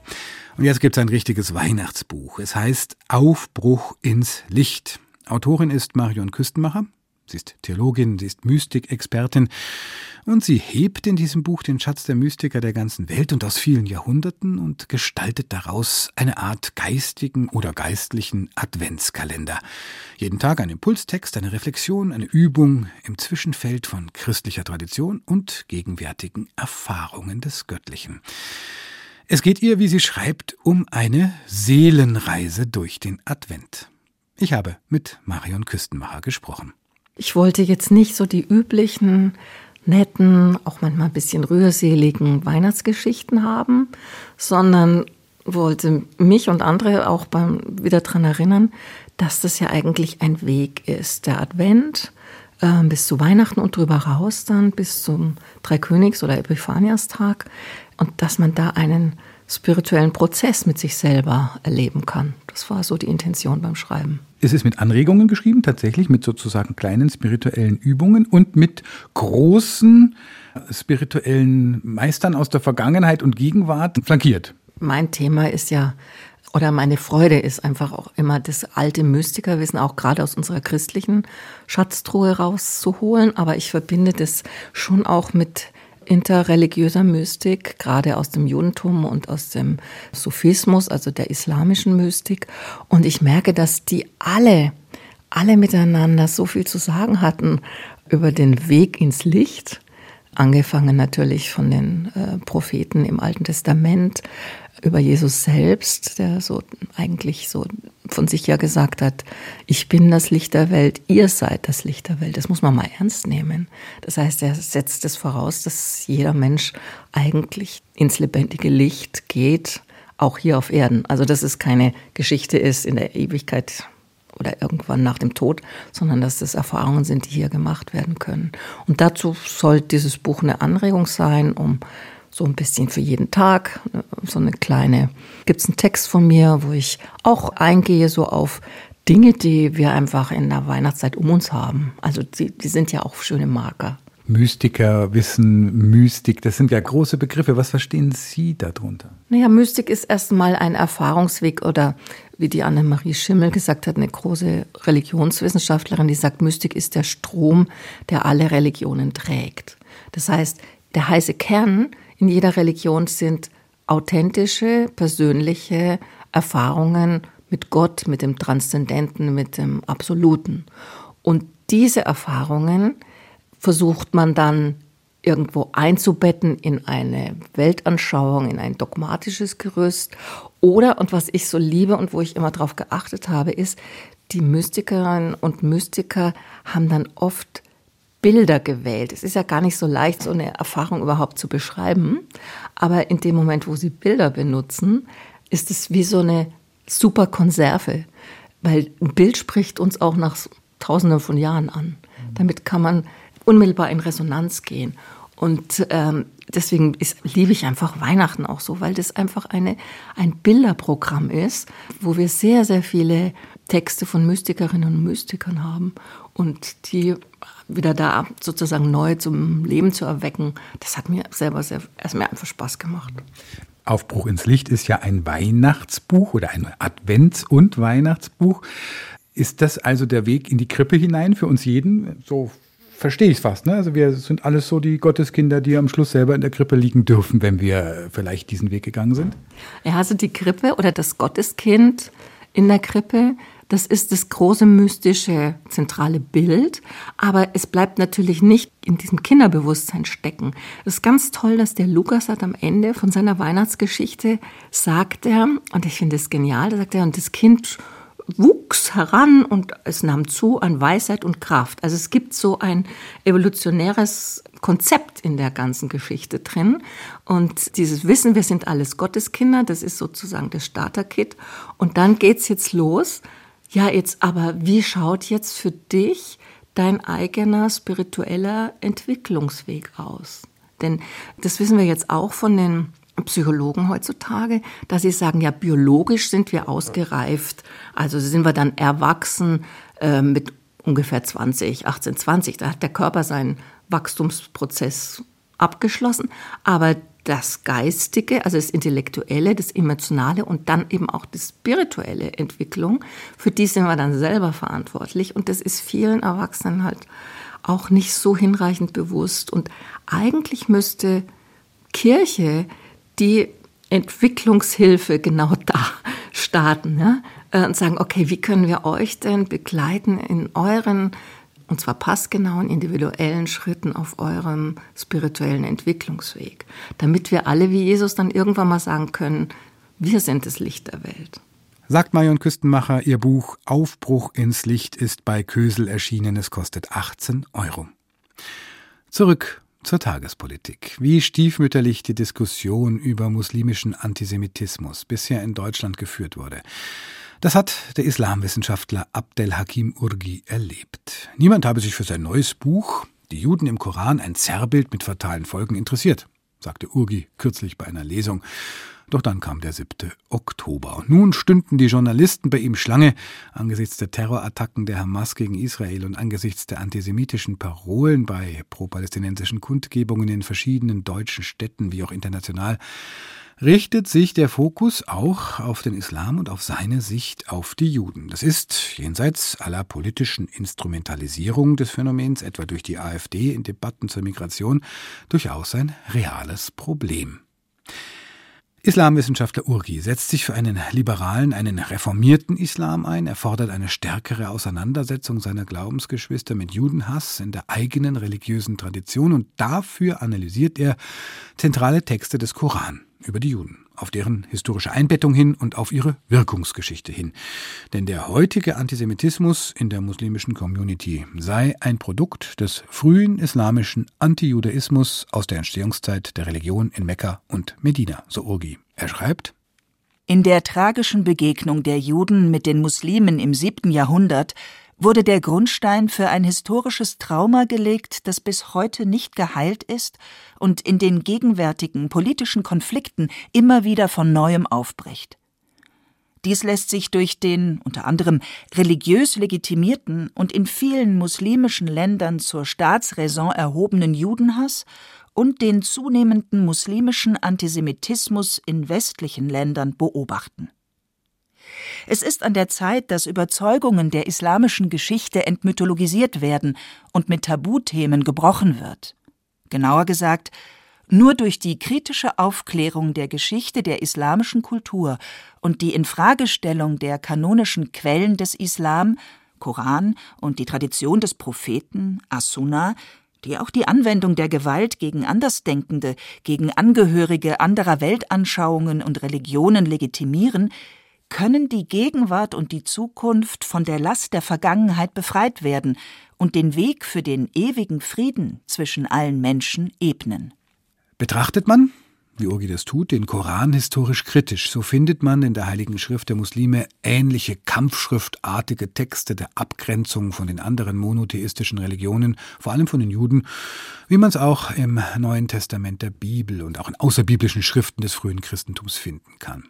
Und jetzt gibt es ein richtiges Weihnachtsbuch. Es heißt Aufbruch ins Licht. Autorin ist Marion Küstenmacher. Sie ist Theologin, sie ist Mystikexpertin und sie hebt in diesem Buch den Schatz der Mystiker der ganzen Welt und aus vielen Jahrhunderten und gestaltet daraus eine Art geistigen oder geistlichen Adventskalender. Jeden Tag ein Impulstext, eine Reflexion, eine Übung im Zwischenfeld von christlicher Tradition und gegenwärtigen Erfahrungen des Göttlichen. Es geht ihr, wie sie schreibt, um eine Seelenreise durch den Advent. Ich habe mit Marion Küstenmacher gesprochen. Ich wollte jetzt nicht so die üblichen, netten, auch manchmal ein bisschen rührseligen Weihnachtsgeschichten haben, sondern wollte mich und andere auch beim, wieder daran erinnern, dass das ja eigentlich ein Weg ist. Der Advent äh, bis zu Weihnachten und drüber raus dann bis zum Dreikönigs- oder Epiphaniastag und dass man da einen spirituellen Prozess mit sich selber erleben kann. Das war so die Intention beim Schreiben. Es ist mit Anregungen geschrieben, tatsächlich mit sozusagen kleinen spirituellen Übungen und mit großen spirituellen Meistern aus der Vergangenheit und Gegenwart flankiert. Mein Thema ist ja oder meine Freude ist einfach auch immer das alte Mystikerwissen, auch gerade aus unserer christlichen Schatztruhe rauszuholen. Aber ich verbinde das schon auch mit interreligiöser Mystik, gerade aus dem Judentum und aus dem Sufismus, also der islamischen Mystik. Und ich merke, dass die alle, alle miteinander so viel zu sagen hatten über den Weg ins Licht Angefangen natürlich von den äh, Propheten im Alten Testament über Jesus selbst, der so eigentlich so von sich ja gesagt hat, ich bin das Licht der Welt, ihr seid das Licht der Welt. Das muss man mal ernst nehmen. Das heißt, er setzt es voraus, dass jeder Mensch eigentlich ins lebendige Licht geht, auch hier auf Erden. Also dass es keine Geschichte ist in der Ewigkeit oder irgendwann nach dem Tod, sondern dass das Erfahrungen sind, die hier gemacht werden können. Und dazu soll dieses Buch eine Anregung sein, um so ein bisschen für jeden Tag, so eine kleine, gibt es einen Text von mir, wo ich auch eingehe so auf Dinge, die wir einfach in der Weihnachtszeit um uns haben. Also die, die sind ja auch schöne Marker. Mystiker, Wissen, Mystik, das sind ja große Begriffe. Was verstehen Sie darunter? Naja, Mystik ist erstmal ein Erfahrungsweg oder wie die Annemarie Schimmel gesagt hat, eine große Religionswissenschaftlerin, die sagt, Mystik ist der Strom, der alle Religionen trägt. Das heißt, der heiße Kern in jeder Religion sind authentische, persönliche Erfahrungen mit Gott, mit dem Transzendenten, mit dem Absoluten. Und diese Erfahrungen versucht man dann irgendwo einzubetten in eine Weltanschauung, in ein dogmatisches Gerüst. Oder, und was ich so liebe und wo ich immer darauf geachtet habe, ist, die Mystikerinnen und Mystiker haben dann oft Bilder gewählt. Es ist ja gar nicht so leicht, so eine Erfahrung überhaupt zu beschreiben. Aber in dem Moment, wo sie Bilder benutzen, ist es wie so eine super Konserve. Weil ein Bild spricht uns auch nach Tausenden von Jahren an. Damit kann man unmittelbar in Resonanz gehen. Und ähm, deswegen ist, liebe ich einfach Weihnachten auch so, weil das einfach eine, ein Bilderprogramm ist, wo wir sehr, sehr viele Texte von Mystikerinnen und Mystikern haben und die wieder da sozusagen neu zum Leben zu erwecken, das hat mir selber sehr, es mir einfach Spaß gemacht. Aufbruch ins Licht ist ja ein Weihnachtsbuch oder ein Advents- und Weihnachtsbuch. Ist das also der Weg in die Krippe hinein für uns jeden? So verstehe ich es fast. Ne? Also wir sind alles so die Gotteskinder, die am Schluss selber in der Krippe liegen dürfen, wenn wir vielleicht diesen Weg gegangen sind. Ja, also die Krippe oder das Gotteskind in der Krippe, das ist das große mystische zentrale Bild, aber es bleibt natürlich nicht in diesem Kinderbewusstsein stecken. Es ist ganz toll, dass der Lukas hat am Ende von seiner Weihnachtsgeschichte sagt er, und ich finde es genial, da sagt er, und das Kind wuchs heran und es nahm zu an Weisheit und Kraft. Also es gibt so ein evolutionäres Konzept in der ganzen Geschichte drin. Und dieses Wissen, wir sind alles Gotteskinder, das ist sozusagen das Starter-Kit. Und dann geht's jetzt los. Ja, jetzt aber, wie schaut jetzt für dich dein eigener spiritueller Entwicklungsweg aus? Denn das wissen wir jetzt auch von den Psychologen heutzutage, dass sie sagen, ja, biologisch sind wir ausgereift, also sind wir dann erwachsen äh, mit ungefähr 20, 18, 20. Da hat der Körper seinen Wachstumsprozess abgeschlossen, aber das Geistige, also das Intellektuelle, das Emotionale und dann eben auch die spirituelle Entwicklung, für die sind wir dann selber verantwortlich. Und das ist vielen Erwachsenen halt auch nicht so hinreichend bewusst. Und eigentlich müsste Kirche die Entwicklungshilfe genau [LAUGHS] da starten? Äh, und sagen, okay, wie können wir euch denn begleiten in euren, und zwar passgenauen individuellen Schritten auf eurem spirituellen Entwicklungsweg, damit wir alle wie Jesus dann irgendwann mal sagen können, wir sind das Licht der Welt. Sagt Marion Küstenmacher, ihr Buch Aufbruch ins Licht ist bei Kösel erschienen. Es kostet 18 Euro. Zurück zur Tagespolitik. Wie stiefmütterlich die Diskussion über muslimischen Antisemitismus bisher in Deutschland geführt wurde. Das hat der Islamwissenschaftler Abdel Hakim Urgi erlebt. Niemand habe sich für sein neues Buch Die Juden im Koran ein Zerrbild mit fatalen Folgen interessiert, sagte Urgi kürzlich bei einer Lesung. Doch dann kam der 7. Oktober. Nun stünden die Journalisten bei ihm Schlange angesichts der Terrorattacken der Hamas gegen Israel und angesichts der antisemitischen Parolen bei pro-palästinensischen Kundgebungen in verschiedenen deutschen Städten wie auch international richtet sich der Fokus auch auf den Islam und auf seine Sicht auf die Juden. Das ist, jenseits aller politischen Instrumentalisierung des Phänomens, etwa durch die AfD in Debatten zur Migration, durchaus ein reales Problem. Islamwissenschaftler Urgi setzt sich für einen liberalen, einen reformierten Islam ein. Er fordert eine stärkere Auseinandersetzung seiner Glaubensgeschwister mit Judenhass in der eigenen religiösen Tradition und dafür analysiert er zentrale Texte des Koran über die Juden auf deren historische Einbettung hin und auf ihre Wirkungsgeschichte hin. Denn der heutige Antisemitismus in der muslimischen Community sei ein Produkt des frühen islamischen Antijudaismus aus der Entstehungszeit der Religion in Mekka und Medina, so Urgi. Er schreibt, in der tragischen Begegnung der Juden mit den Muslimen im siebten Jahrhundert wurde der Grundstein für ein historisches Trauma gelegt, das bis heute nicht geheilt ist und in den gegenwärtigen politischen Konflikten immer wieder von neuem aufbricht. Dies lässt sich durch den unter anderem religiös legitimierten und in vielen muslimischen Ländern zur Staatsräson erhobenen Judenhass und den zunehmenden muslimischen Antisemitismus in westlichen Ländern beobachten. Es ist an der Zeit, dass Überzeugungen der islamischen Geschichte entmythologisiert werden und mit Tabuthemen gebrochen wird. Genauer gesagt, nur durch die kritische Aufklärung der Geschichte der islamischen Kultur und die Infragestellung der kanonischen Quellen des Islam, Koran und die Tradition des Propheten, As-Sunnah, die auch die Anwendung der Gewalt gegen Andersdenkende, gegen Angehörige anderer Weltanschauungen und Religionen legitimieren, können die Gegenwart und die Zukunft von der Last der Vergangenheit befreit werden und den Weg für den ewigen Frieden zwischen allen Menschen ebnen. Betrachtet man, wie Urgi das tut, den Koran historisch kritisch, so findet man in der Heiligen Schrift der Muslime ähnliche kampfschriftartige Texte der Abgrenzung von den anderen monotheistischen Religionen, vor allem von den Juden, wie man es auch im Neuen Testament der Bibel und auch in außerbiblischen Schriften des frühen Christentums finden kann.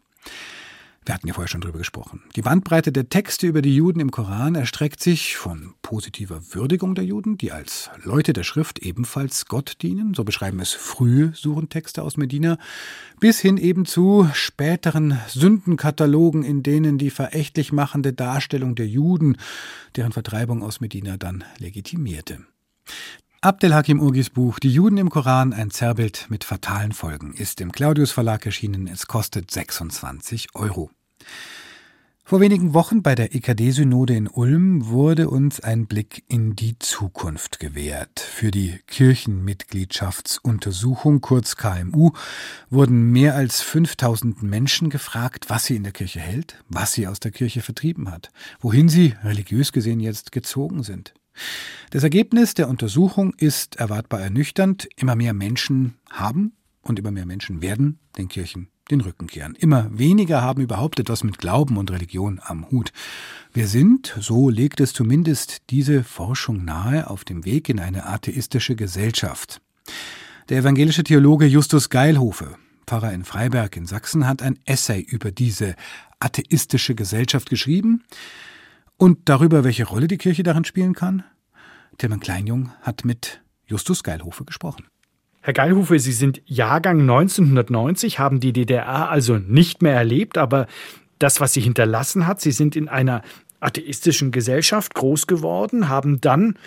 Wir hatten ja vorher schon drüber gesprochen. Die Bandbreite der Texte über die Juden im Koran erstreckt sich von positiver Würdigung der Juden, die als Leute der Schrift ebenfalls Gott dienen, so beschreiben es frühe Surentexte aus Medina, bis hin eben zu späteren Sündenkatalogen, in denen die verächtlich machende Darstellung der Juden deren Vertreibung aus Medina dann legitimierte. Abdel Hakim Urgis Buch Die Juden im Koran, ein Zerrbild mit fatalen Folgen ist im Claudius Verlag erschienen. Es kostet 26 Euro. Vor wenigen Wochen bei der EKD-Synode in Ulm wurde uns ein Blick in die Zukunft gewährt. Für die Kirchenmitgliedschaftsuntersuchung, kurz KMU, wurden mehr als 5000 Menschen gefragt, was sie in der Kirche hält, was sie aus der Kirche vertrieben hat, wohin sie religiös gesehen jetzt gezogen sind. Das Ergebnis der Untersuchung ist erwartbar ernüchternd. Immer mehr Menschen haben und immer mehr Menschen werden den Kirchen den Rücken kehren. Immer weniger haben überhaupt etwas mit Glauben und Religion am Hut. Wir sind, so legt es zumindest diese Forschung nahe, auf dem Weg in eine atheistische Gesellschaft. Der evangelische Theologe Justus Geilhofe, Pfarrer in Freiberg in Sachsen, hat ein Essay über diese atheistische Gesellschaft geschrieben. Und darüber, welche Rolle die Kirche darin spielen kann? Tilman Kleinjung hat mit Justus Geilhofe gesprochen. Herr Geilhofe, Sie sind Jahrgang 1990, haben die DDR also nicht mehr erlebt, aber das, was sie hinterlassen hat, Sie sind in einer atheistischen Gesellschaft groß geworden, haben dann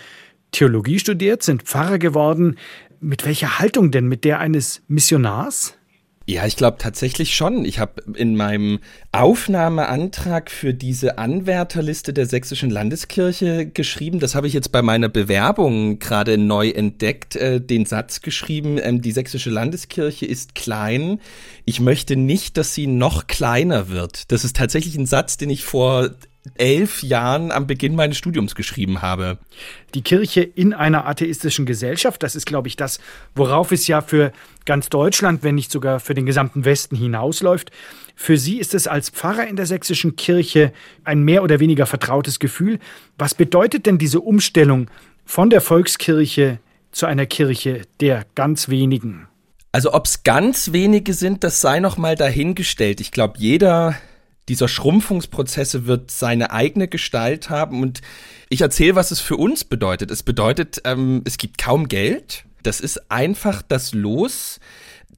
Theologie studiert, sind Pfarrer geworden. Mit welcher Haltung denn? Mit der eines Missionars? Ja, ich glaube tatsächlich schon. Ich habe in meinem Aufnahmeantrag für diese Anwärterliste der Sächsischen Landeskirche geschrieben, das habe ich jetzt bei meiner Bewerbung gerade neu entdeckt, äh, den Satz geschrieben, ähm, die Sächsische Landeskirche ist klein. Ich möchte nicht, dass sie noch kleiner wird. Das ist tatsächlich ein Satz, den ich vor elf Jahren am Beginn meines Studiums geschrieben habe. Die Kirche in einer atheistischen Gesellschaft, das ist, glaube ich, das, worauf es ja für ganz Deutschland, wenn nicht sogar für den gesamten Westen hinausläuft. Für Sie ist es als Pfarrer in der sächsischen Kirche ein mehr oder weniger vertrautes Gefühl. Was bedeutet denn diese Umstellung von der Volkskirche zu einer Kirche der ganz wenigen? Also ob es ganz wenige sind, das sei noch mal dahingestellt. Ich glaube, jeder dieser Schrumpfungsprozesse wird seine eigene Gestalt haben. Und ich erzähle, was es für uns bedeutet. Es bedeutet, ähm, es gibt kaum Geld. Das ist einfach das Los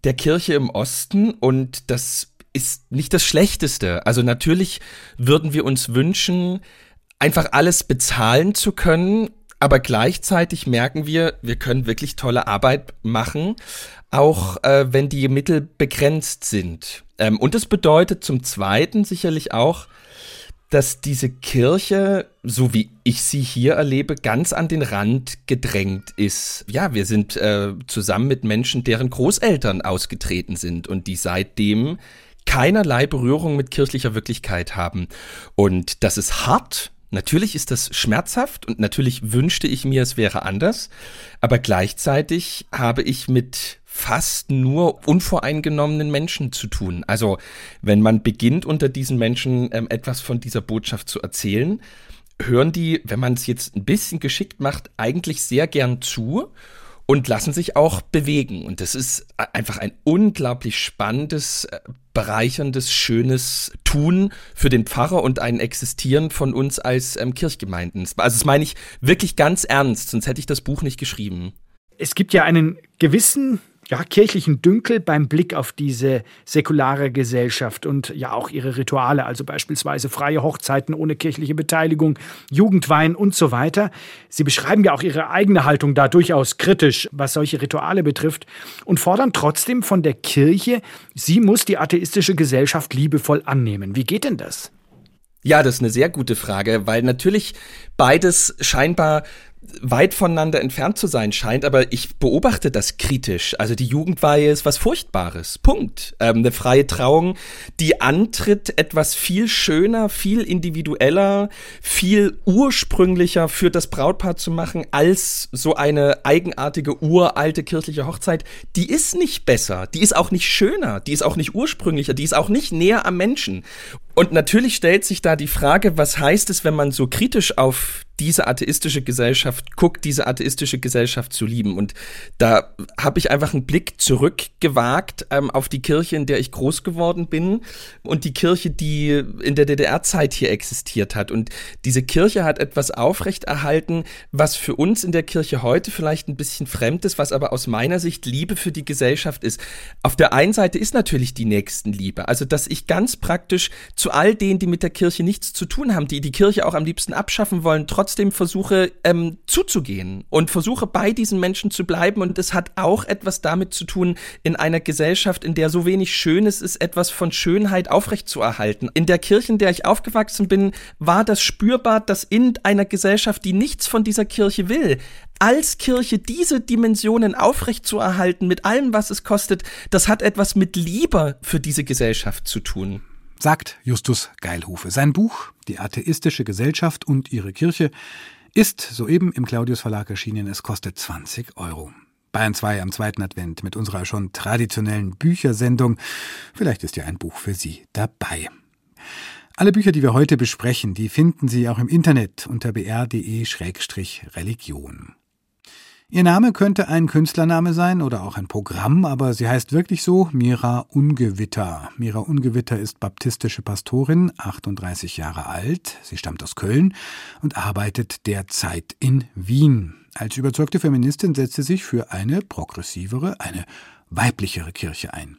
der Kirche im Osten und das ist nicht das Schlechteste. Also natürlich würden wir uns wünschen, einfach alles bezahlen zu können, Aber gleichzeitig merken wir, wir können wirklich tolle Arbeit machen, auch äh, wenn die Mittel begrenzt sind. Ähm, und es bedeutet zum Zweiten sicherlich auch, dass diese Kirche, so wie ich sie hier erlebe, ganz an den Rand gedrängt ist. Ja, wir sind äh, zusammen mit Menschen, deren Großeltern ausgetreten sind und die seitdem keinerlei Berührung mit kirchlicher Wirklichkeit haben. Und das ist hart. Natürlich ist das schmerzhaft und natürlich wünschte ich mir, es wäre anders. Aber gleichzeitig habe ich mit fast nur unvoreingenommenen Menschen zu tun. Also wenn man beginnt, unter diesen Menschen ähm, etwas von dieser Botschaft zu erzählen, hören die, wenn man es jetzt ein bisschen geschickt macht, eigentlich sehr gern zu und lassen sich auch bewegen. Und das ist einfach ein unglaublich spannendes, äh, bereicherndes, schönes Tun für den Pfarrer und ein Existieren von uns als ähm, Kirchgemeinden. Also das meine ich wirklich ganz ernst, sonst hätte ich das Buch nicht geschrieben. Es gibt ja einen gewissen ja, kirchlichen Dünkel beim Blick auf diese säkulare Gesellschaft und ja auch ihre Rituale, also beispielsweise freie Hochzeiten ohne kirchliche Beteiligung, Jugendwein und so weiter. Sie beschreiben ja auch ihre eigene Haltung da durchaus kritisch, was solche Rituale betrifft und fordern trotzdem von der Kirche, sie muss die atheistische Gesellschaft liebevoll annehmen. Wie geht denn das? Ja, das ist eine sehr gute Frage, weil natürlich beides scheinbar weit voneinander entfernt zu sein scheint, aber ich beobachte das kritisch. Also die Jugendweihe ist was Furchtbares. Punkt. Ähm, eine freie Trauung, die antritt, etwas viel schöner, viel individueller, viel ursprünglicher für das Brautpaar zu machen, als so eine eigenartige, uralte kirchliche Hochzeit. Die ist nicht besser, die ist auch nicht schöner, die ist auch nicht ursprünglicher, die ist auch nicht näher am Menschen. Und natürlich stellt sich da die Frage, was heißt es, wenn man so kritisch auf diese atheistische Gesellschaft guckt, diese atheistische Gesellschaft zu lieben. Und da habe ich einfach einen Blick zurückgewagt ähm, auf die Kirche, in der ich groß geworden bin und die Kirche, die in der DDR-Zeit hier existiert hat. Und diese Kirche hat etwas aufrechterhalten, was für uns in der Kirche heute vielleicht ein bisschen fremd ist, was aber aus meiner Sicht Liebe für die Gesellschaft ist. Auf der einen Seite ist natürlich die Nächstenliebe, also dass ich ganz praktisch zu all denen, die mit der Kirche nichts zu tun haben, die die Kirche auch am liebsten abschaffen wollen, trotzdem versuche ähm, zuzugehen und versuche bei diesen Menschen zu bleiben. Und es hat auch etwas damit zu tun, in einer Gesellschaft, in der so wenig Schönes ist, etwas von Schönheit aufrechtzuerhalten. In der Kirche, in der ich aufgewachsen bin, war das spürbar, dass in einer Gesellschaft, die nichts von dieser Kirche will, als Kirche diese Dimensionen aufrechtzuerhalten mit allem, was es kostet, das hat etwas mit Liebe für diese Gesellschaft zu tun sagt Justus Geilhufe. Sein Buch Die atheistische Gesellschaft und ihre Kirche ist soeben im Claudius Verlag erschienen. Es kostet 20 Euro. Bayern 2 am zweiten Advent mit unserer schon traditionellen Büchersendung. Vielleicht ist ja ein Buch für Sie dabei. Alle Bücher, die wir heute besprechen, die finden Sie auch im Internet unter br.de-religion. Ihr Name könnte ein Künstlername sein oder auch ein Programm, aber sie heißt wirklich so Mira Ungewitter. Mira Ungewitter ist baptistische Pastorin, 38 Jahre alt. Sie stammt aus Köln und arbeitet derzeit in Wien. Als überzeugte Feministin setzt sie sich für eine progressivere, eine weiblichere Kirche ein.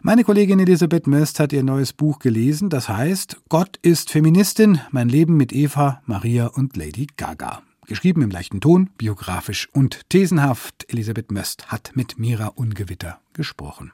Meine Kollegin Elisabeth Möst hat ihr neues Buch gelesen, das heißt Gott ist Feministin, mein Leben mit Eva, Maria und Lady Gaga. Geschrieben im leichten Ton, biografisch und thesenhaft. Elisabeth Möst hat mit Mira Ungewitter gesprochen.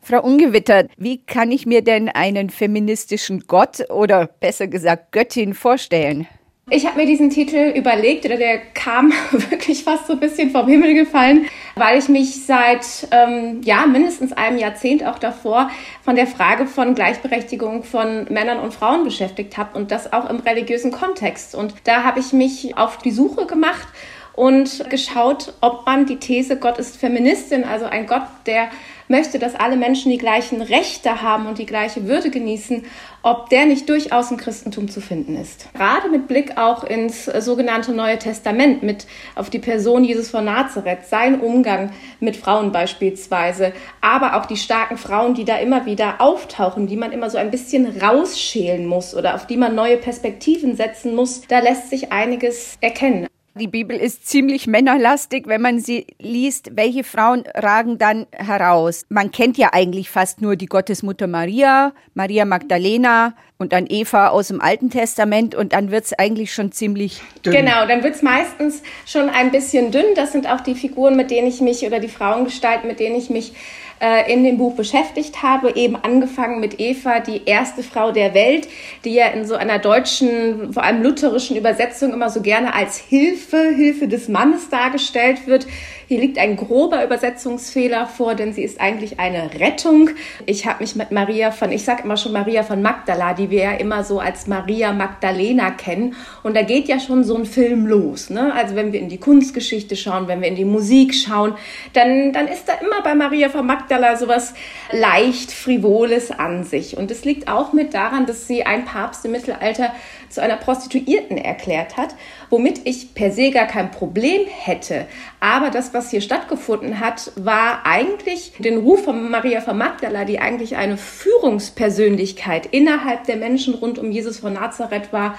Frau Ungewitter, wie kann ich mir denn einen feministischen Gott oder besser gesagt Göttin vorstellen? Ich habe mir diesen Titel überlegt, oder der kam [LAUGHS] wirklich fast so ein bisschen vom Himmel gefallen, weil ich mich seit ähm, ja mindestens einem Jahrzehnt auch davor von der Frage von Gleichberechtigung von Männern und Frauen beschäftigt habe und das auch im religiösen Kontext. Und da habe ich mich auf die Suche gemacht und geschaut, ob man die These Gott ist Feministin, also ein Gott, der möchte, dass alle Menschen die gleichen Rechte haben und die gleiche Würde genießen, ob der nicht durchaus im Christentum zu finden ist. Gerade mit Blick auch ins sogenannte Neue Testament, mit auf die Person Jesus von Nazareth, sein Umgang mit Frauen beispielsweise, aber auch die starken Frauen, die da immer wieder auftauchen, die man immer so ein bisschen rausschälen muss oder auf die man neue Perspektiven setzen muss, da lässt sich einiges erkennen. Die Bibel ist ziemlich männerlastig, wenn man sie liest. Welche Frauen ragen dann heraus? Man kennt ja eigentlich fast nur die Gottesmutter Maria, Maria Magdalena und dann Eva aus dem Alten Testament und dann wird es eigentlich schon ziemlich dünn. Genau, dann wird es meistens schon ein bisschen dünn. Das sind auch die Figuren, mit denen ich mich oder die Frauengestalten, mit denen ich mich äh, in dem Buch beschäftigt habe, eben angefangen mit Eva, die erste Frau der Welt, die ja in so einer deutschen, vor allem lutherischen Übersetzung immer so gerne als Hilfe, Hilfe des Mannes dargestellt wird. Hier liegt ein grober Übersetzungsfehler vor, denn sie ist eigentlich eine Rettung. Ich habe mich mit Maria von, ich sage immer schon Maria von Magdala, die wir ja immer so als Maria Magdalena kennen. Und da geht ja schon so ein Film los. Ne? Also wenn wir in die Kunstgeschichte schauen, wenn wir in die Musik schauen, dann, dann ist da immer bei Maria von Magdala sowas leicht Frivoles an sich. Und es liegt auch mit daran, dass sie ein Papst im Mittelalter zu einer Prostituierten erklärt hat, womit ich per se gar kein Problem hätte. Aber das, was hier stattgefunden hat, war eigentlich den Ruf von Maria von Magdala, die eigentlich eine Führungspersönlichkeit innerhalb der Menschen rund um Jesus von Nazareth war,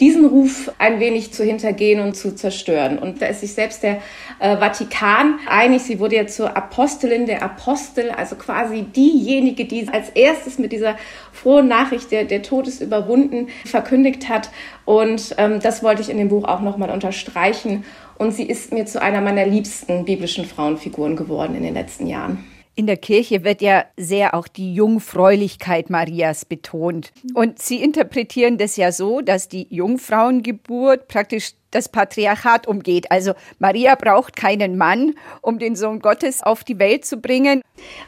diesen Ruf ein wenig zu hintergehen und zu zerstören. Und da ist sich selbst der äh, Vatikan einig. Sie wurde ja zur Apostelin der Apostel, also quasi diejenige, die als erstes mit dieser frohen Nachricht der, der Todes überwunden verkündigt hat. Und ähm, das wollte ich in dem Buch auch nochmal unterstreichen. Und sie ist mir zu einer meiner liebsten biblischen Frauenfiguren geworden in den letzten Jahren. In der Kirche wird ja sehr auch die Jungfräulichkeit Marias betont. Und Sie interpretieren das ja so, dass die Jungfrauengeburt praktisch das Patriarchat umgeht. Also Maria braucht keinen Mann, um den Sohn Gottes auf die Welt zu bringen.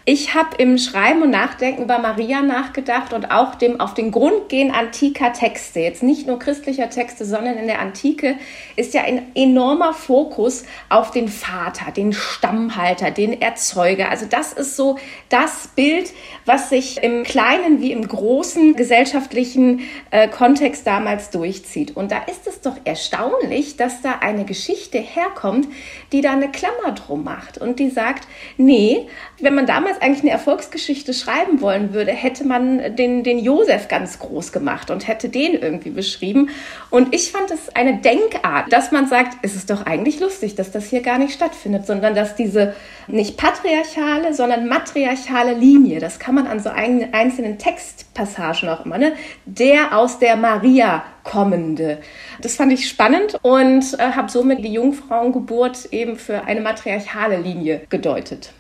Ich habe im Schreiben und Nachdenken über Maria nachgedacht und auch dem auf den Grund gehen antiker Texte. Jetzt nicht nur christlicher Texte, sondern in der Antike ist ja ein enormer Fokus auf den Vater, den Stammhalter, den Erzeuger. Also das ist so das Bild, was sich im kleinen wie im großen gesellschaftlichen äh, Kontext damals durchzieht. Und da ist es doch erstaunlich, erstaunlich, dass da eine Geschichte herkommt, die da eine Klammer drum macht und die sagt, nee, wenn man damals eigentlich eine Erfolgsgeschichte schreiben wollen würde, hätte man den, den Josef ganz groß gemacht und hätte den irgendwie beschrieben. Und ich fand es eine Denkart, dass man sagt, es ist doch eigentlich lustig, dass das hier gar nicht stattfindet, sondern dass diese nicht patriarchale, sondern matriarchale Linie, das kann man an so einzelnen Textpassagen auch immer, ne? der aus der Maria kommende. Das fand ich spannend und äh, habe somit die Jungfrauengeburt eben für eine matriarchale Linie gedeutet.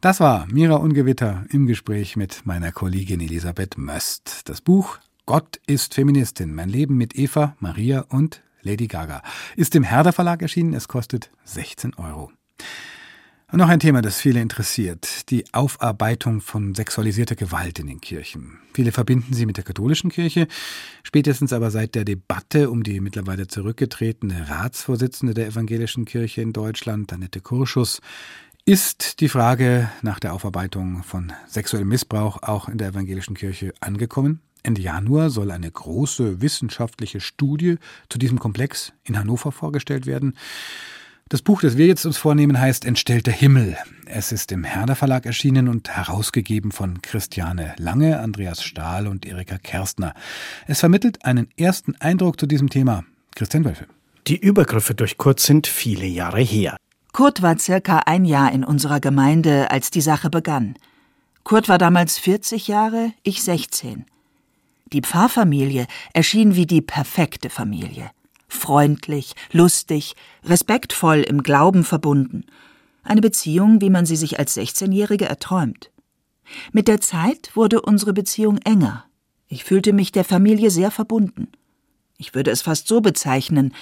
Das war Mira Ungewitter im Gespräch mit meiner Kollegin Elisabeth Möst. Das Buch Gott ist Feministin. Mein Leben mit Eva, Maria und Lady Gaga ist im Herder Verlag erschienen. Es kostet 16 Euro. Und noch ein Thema, das viele interessiert, die Aufarbeitung von sexualisierter Gewalt in den Kirchen. Viele verbinden sie mit der katholischen Kirche, spätestens aber seit der Debatte um die mittlerweile zurückgetretene Ratsvorsitzende der evangelischen Kirche in Deutschland, Annette Kurschus, ist die Frage nach der Aufarbeitung von sexuellem Missbrauch auch in der evangelischen Kirche angekommen. Ende Januar soll eine große wissenschaftliche Studie zu diesem Komplex in Hannover vorgestellt werden. Das Buch, das wir jetzt uns vornehmen, heißt Entstellter Himmel. Es ist im Herder Verlag erschienen und herausgegeben von Christiane Lange, Andreas Stahl und Erika Kerstner. Es vermittelt einen ersten Eindruck zu diesem Thema. Christian Wölfe. Die Übergriffe durch Kurt sind viele Jahre her. Kurt war circa ein Jahr in unserer Gemeinde, als die Sache begann. Kurt war damals 40 Jahre, ich 16. Die Pfarrfamilie erschien wie die perfekte Familie freundlich, lustig, respektvoll im Glauben verbunden. Eine Beziehung, wie man sie sich als 16-Jährige erträumt. Mit der Zeit wurde unsere Beziehung enger. Ich fühlte mich der Familie sehr verbunden. Ich würde es fast so bezeichnen,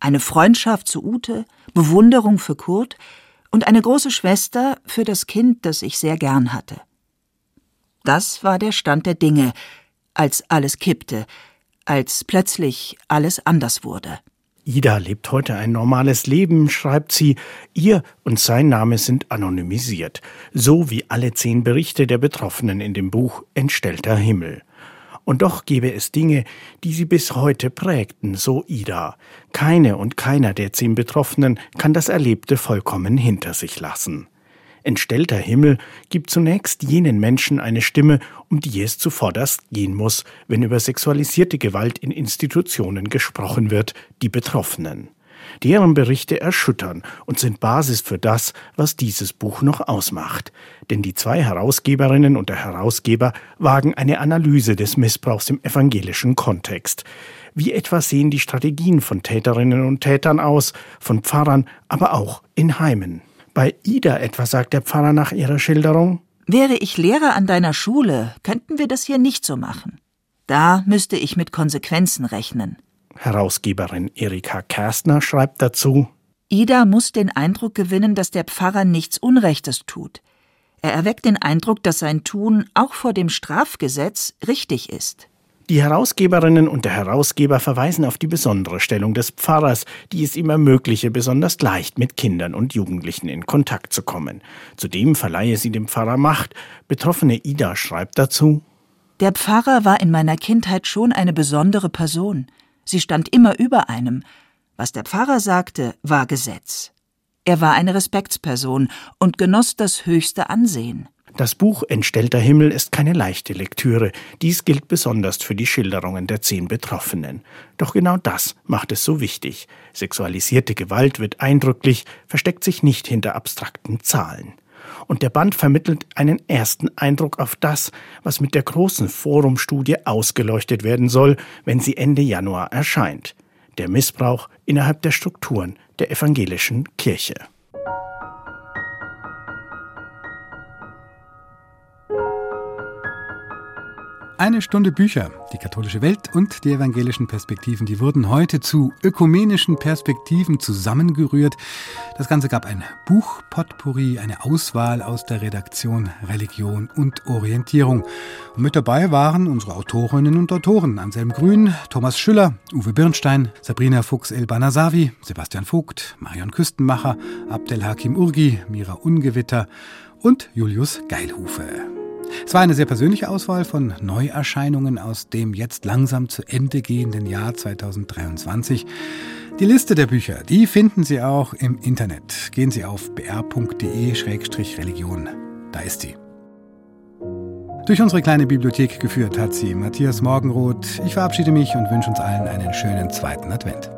eine Freundschaft zu Ute, Bewunderung für Kurt und eine große Schwester für das Kind, das ich sehr gern hatte. Das war der Stand der Dinge, als alles kippte, als plötzlich alles anders wurde. Ida lebt heute ein normales Leben, schreibt sie. Ihr und sein Name sind anonymisiert, so wie alle zehn Berichte der Betroffenen in dem Buch Entstellter Himmel. Und doch gäbe es Dinge, die sie bis heute prägten, so Ida. Keine und keiner der zehn Betroffenen kann das Erlebte vollkommen hinter sich lassen. Entstellter Himmel gibt zunächst jenen Menschen eine Stimme, um die es zuvorderst gehen muss, wenn über sexualisierte Gewalt in Institutionen gesprochen wird, die Betroffenen. Deren Berichte erschüttern und sind Basis für das, was dieses Buch noch ausmacht. Denn die zwei Herausgeberinnen und der Herausgeber wagen eine Analyse des Missbrauchs im evangelischen Kontext. Wie etwa sehen die Strategien von Täterinnen und Tätern aus, von Pfarrern, aber auch in Heimen? Bei Ida etwa sagt der Pfarrer nach ihrer Schilderung, Wäre ich Lehrer an deiner Schule, könnten wir das hier nicht so machen. Da müsste ich mit Konsequenzen rechnen. Herausgeberin Erika Kerstner schreibt dazu, Ida muss den Eindruck gewinnen, dass der Pfarrer nichts Unrechtes tut. Er erweckt den Eindruck, dass sein Tun auch vor dem Strafgesetz richtig ist. Die Herausgeberinnen und der Herausgeber verweisen auf die besondere Stellung des Pfarrers, die es ihm ermögliche, besonders leicht mit Kindern und Jugendlichen in Kontakt zu kommen. Zudem verleihe sie dem Pfarrer Macht. Betroffene Ida schreibt dazu Der Pfarrer war in meiner Kindheit schon eine besondere Person. Sie stand immer über einem. Was der Pfarrer sagte, war Gesetz. Er war eine Respektsperson und genoss das höchste Ansehen. Das Buch Entstellter Himmel ist keine leichte Lektüre. Dies gilt besonders für die Schilderungen der zehn Betroffenen. Doch genau das macht es so wichtig. Sexualisierte Gewalt wird eindrücklich, versteckt sich nicht hinter abstrakten Zahlen. Und der Band vermittelt einen ersten Eindruck auf das, was mit der großen Forumstudie ausgeleuchtet werden soll, wenn sie Ende Januar erscheint. Der Missbrauch innerhalb der Strukturen der evangelischen Kirche. Eine Stunde Bücher, die katholische Welt und die evangelischen Perspektiven, die wurden heute zu ökumenischen Perspektiven zusammengerührt. Das Ganze gab ein Buch Potpourri, eine Auswahl aus der Redaktion Religion und Orientierung. Und mit dabei waren unsere Autorinnen und Autoren Anselm Grün, Thomas Schüller, Uwe Birnstein, Sabrina Fuchs-El-Banasavi, Sebastian Vogt, Marion Küstenmacher, Abdelhakim Urgi, Mira Ungewitter und Julius Geilhufe. Es war eine sehr persönliche Auswahl von Neuerscheinungen aus dem jetzt langsam zu Ende gehenden Jahr 2023. Die Liste der Bücher, die finden Sie auch im Internet. Gehen Sie auf br.de-religion. Da ist sie. Durch unsere kleine Bibliothek geführt hat sie Matthias Morgenroth. Ich verabschiede mich und wünsche uns allen einen schönen zweiten Advent.